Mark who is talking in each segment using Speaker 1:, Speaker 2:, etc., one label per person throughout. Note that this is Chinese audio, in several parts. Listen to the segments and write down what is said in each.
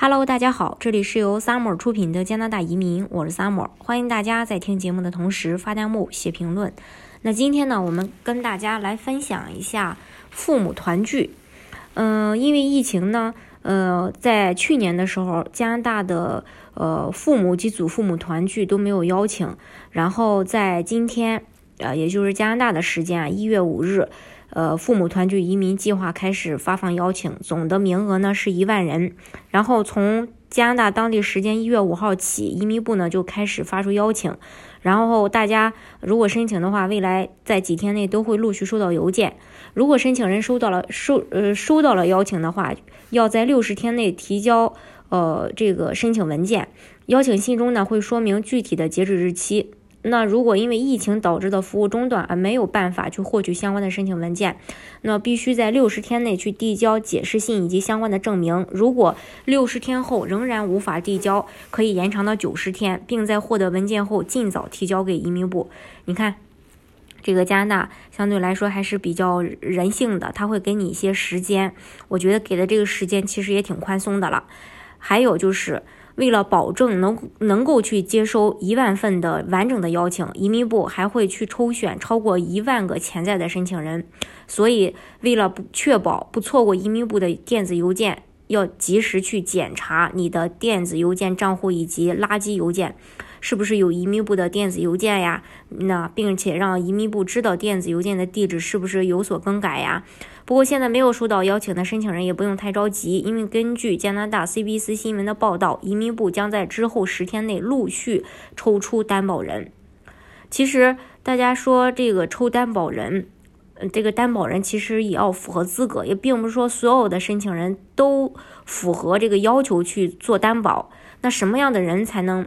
Speaker 1: Hello，大家好，这里是由 Summer 出品的加拿大移民，我是 Summer，欢迎大家在听节目的同时发弹幕、写评论。那今天呢，我们跟大家来分享一下父母团聚。嗯，因为疫情呢，呃，在去年的时候，加拿大的呃父母及祖父母团聚都没有邀请，然后在今天，呃，也就是加拿大的时间啊，一月五日。呃，父母团聚移民计划开始发放邀请，总的名额呢是一万人。然后从加拿大当地时间一月五号起，移民部呢就开始发出邀请。然后大家如果申请的话，未来在几天内都会陆续收到邮件。如果申请人收到了收呃收到了邀请的话，要在六十天内提交呃这个申请文件。邀请信中呢会说明具体的截止日期。那如果因为疫情导致的服务中断而没有办法去获取相关的申请文件，那必须在六十天内去递交解释信以及相关的证明。如果六十天后仍然无法递交，可以延长到九十天，并在获得文件后尽早提交给移民部。你看，这个加拿大相对来说还是比较人性的，他会给你一些时间。我觉得给的这个时间其实也挺宽松的了。还有就是。为了保证能能够去接收一万份的完整的邀请，移民部还会去抽选超过一万个潜在的申请人。所以，为了不确保不错过移民部的电子邮件，要及时去检查你的电子邮件账户以及垃圾邮件。是不是有移民部的电子邮件呀？那并且让移民部知道电子邮件的地址是不是有所更改呀？不过现在没有收到邀请的申请人也不用太着急，因为根据加拿大 CBC 新闻的报道，移民部将在之后十天内陆续抽出担保人。其实大家说这个抽担保人，嗯这个担保人其实也要符合资格，也并不是说所有的申请人都符合这个要求去做担保。那什么样的人才能？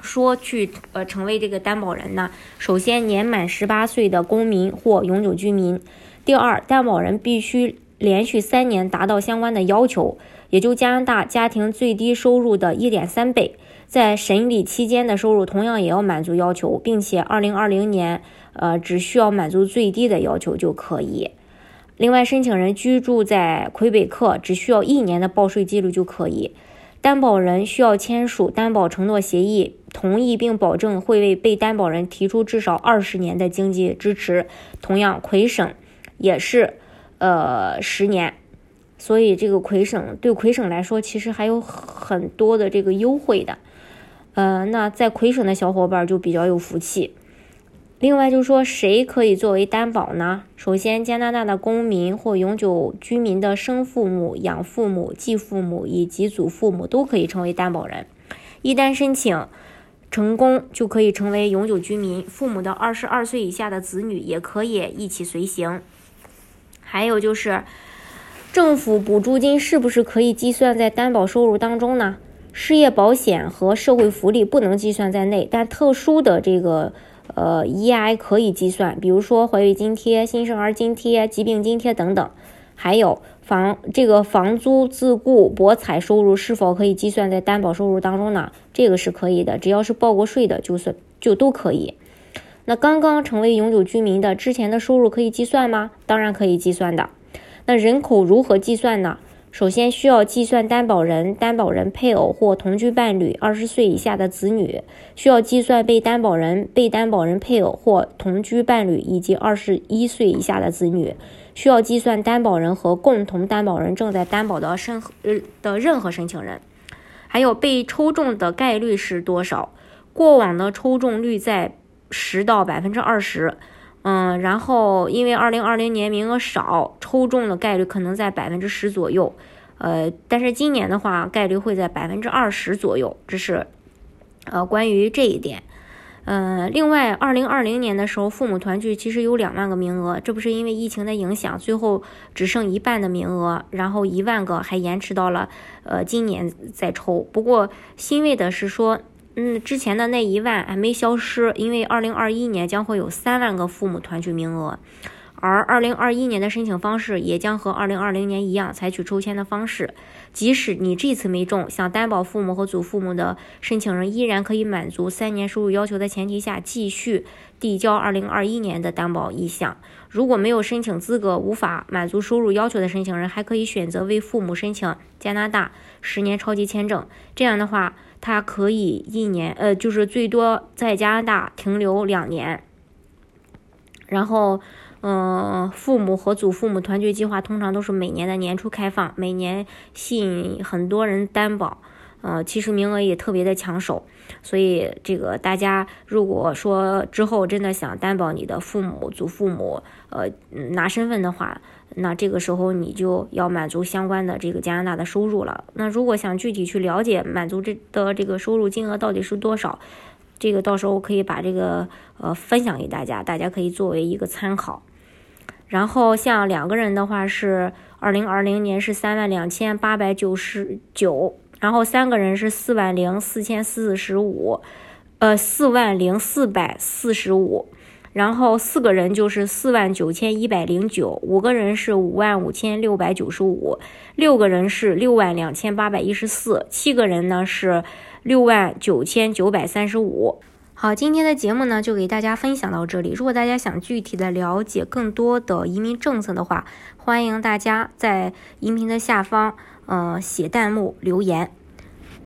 Speaker 1: 说去呃成为这个担保人呢？首先年满十八岁的公民或永久居民。第二，担保人必须连续三年达到相关的要求，也就加拿大家庭最低收入的一点三倍。在审理期间的收入同样也要满足要求，并且二零二零年呃只需要满足最低的要求就可以。另外，申请人居住在魁北克，只需要一年的报税记录就可以。担保人需要签署担保承诺协议，同意并保证会为被担保人提出至少二十年的经济支持。同样，魁省也是，呃，十年。所以，这个魁省对魁省来说，其实还有很多的这个优惠的。呃，那在魁省的小伙伴就比较有福气。另外就是说，谁可以作为担保呢？首先，加拿大的公民或永久居民的生父母、养父母、继父母以及祖父母都可以成为担保人。一旦申请成功，就可以成为永久居民。父母的二十二岁以下的子女也可以一起随行。还有就是，政府补助金是不是可以计算在担保收入当中呢？失业保险和社会福利不能计算在内，但特殊的这个。呃，EI 可以计算，比如说怀孕津贴、新生儿津贴、疾病津贴等等，还有房这个房租自雇博彩收入是否可以计算在担保收入当中呢？这个是可以的，只要是报过税的，就算就都可以。那刚刚成为永久居民的之前的收入可以计算吗？当然可以计算的。那人口如何计算呢？首先需要计算担保人、担保人配偶或同居伴侣二十岁以下的子女，需要计算被担保人、被担保人配偶或同居伴侣以及二十一岁以下的子女，需要计算担保人和共同担保人正在担保的申呃的任何申请人，还有被抽中的概率是多少？过往的抽中率在十到百分之二十。嗯，然后因为二零二零年名额少，抽中的概率可能在百分之十左右，呃，但是今年的话，概率会在百分之二十左右，这是呃关于这一点。嗯，另外，二零二零年的时候，父母团聚其实有两万个名额，这不是因为疫情的影响，最后只剩一半的名额，然后一万个还延迟到了呃今年再抽。不过欣慰的是说。嗯，之前的那一万还没消失，因为二零二一年将会有三万个父母团聚名额，而二零二一年的申请方式也将和二零二零年一样，采取抽签的方式。即使你这次没中，想担保父母和祖父母的申请人依然可以满足三年收入要求的前提下，继续递交二零二一年的担保意向。如果没有申请资格、无法满足收入要求的申请人，还可以选择为父母申请加拿大十年超级签证。这样的话，他可以一年，呃，就是最多在加拿大停留两年，然后。嗯，父母和祖父母团聚计划通常都是每年的年初开放，每年吸引很多人担保，呃，其实名额也特别的抢手，所以这个大家如果说之后真的想担保你的父母、祖父母，呃，拿身份的话，那这个时候你就要满足相关的这个加拿大的收入了。那如果想具体去了解满足这的这个收入金额到底是多少，这个到时候可以把这个呃分享给大家，大家可以作为一个参考。然后像两个人的话是二零二零年是三万两千八百九十九，然后三个人是四万零四千四十五，呃四万零四百四十五，然后四个人就是四万九千一百零九，五个人是五万五千六百九十五，六个人是六万两千八百一十四，七个人呢是六万九千九百三十五。好，今天的节目呢就给大家分享到这里。如果大家想具体的了解更多的移民政策的话，欢迎大家在音频的下方，呃，写弹幕留言。